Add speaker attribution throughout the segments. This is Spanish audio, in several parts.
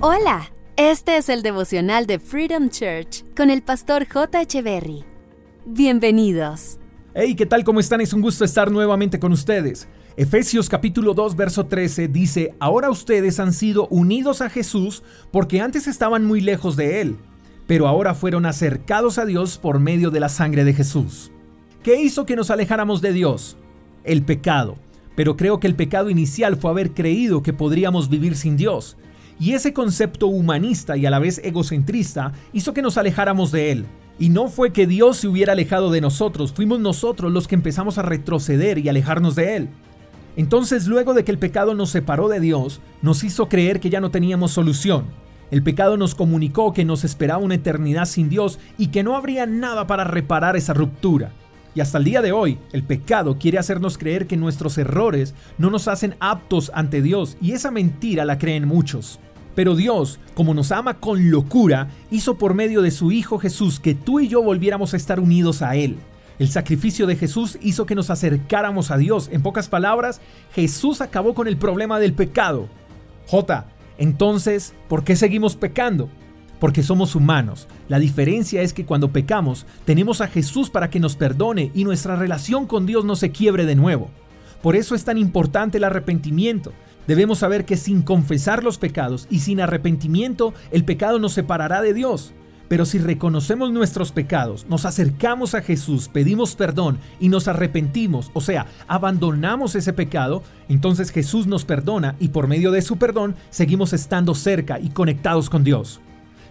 Speaker 1: Hola, este es el devocional de Freedom Church con el pastor J. Echeverry. Bienvenidos.
Speaker 2: Hey, ¿qué tal? ¿Cómo están? Es un gusto estar nuevamente con ustedes. Efesios capítulo 2, verso 13 dice, Ahora ustedes han sido unidos a Jesús porque antes estaban muy lejos de Él, pero ahora fueron acercados a Dios por medio de la sangre de Jesús. ¿Qué hizo que nos alejáramos de Dios? El pecado. Pero creo que el pecado inicial fue haber creído que podríamos vivir sin Dios. Y ese concepto humanista y a la vez egocentrista hizo que nos alejáramos de Él. Y no fue que Dios se hubiera alejado de nosotros, fuimos nosotros los que empezamos a retroceder y alejarnos de Él. Entonces luego de que el pecado nos separó de Dios, nos hizo creer que ya no teníamos solución. El pecado nos comunicó que nos esperaba una eternidad sin Dios y que no habría nada para reparar esa ruptura. Y hasta el día de hoy, el pecado quiere hacernos creer que nuestros errores no nos hacen aptos ante Dios y esa mentira la creen muchos. Pero Dios, como nos ama con locura, hizo por medio de su Hijo Jesús que tú y yo volviéramos a estar unidos a Él. El sacrificio de Jesús hizo que nos acercáramos a Dios. En pocas palabras, Jesús acabó con el problema del pecado. J. Entonces, ¿por qué seguimos pecando? Porque somos humanos. La diferencia es que cuando pecamos, tenemos a Jesús para que nos perdone y nuestra relación con Dios no se quiebre de nuevo. Por eso es tan importante el arrepentimiento. Debemos saber que sin confesar los pecados y sin arrepentimiento, el pecado nos separará de Dios. Pero si reconocemos nuestros pecados, nos acercamos a Jesús, pedimos perdón y nos arrepentimos, o sea, abandonamos ese pecado, entonces Jesús nos perdona y por medio de su perdón seguimos estando cerca y conectados con Dios.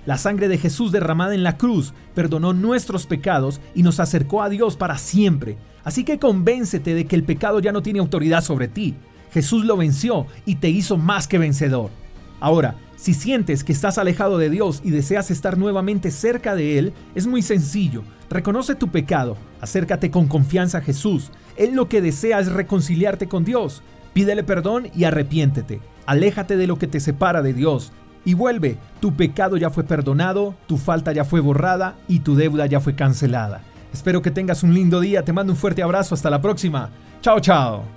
Speaker 2: La sangre de Jesús derramada en la cruz perdonó nuestros pecados y nos acercó a Dios para siempre. Así que convéncete de que el pecado ya no tiene autoridad sobre ti. Jesús lo venció y te hizo más que vencedor. Ahora, si sientes que estás alejado de Dios y deseas estar nuevamente cerca de Él, es muy sencillo. Reconoce tu pecado, acércate con confianza a Jesús. Él lo que desea es reconciliarte con Dios. Pídele perdón y arrepiéntete. Aléjate de lo que te separa de Dios y vuelve. Tu pecado ya fue perdonado, tu falta ya fue borrada y tu deuda ya fue cancelada. Espero que tengas un lindo día, te mando un fuerte abrazo, hasta la próxima. Chao, chao.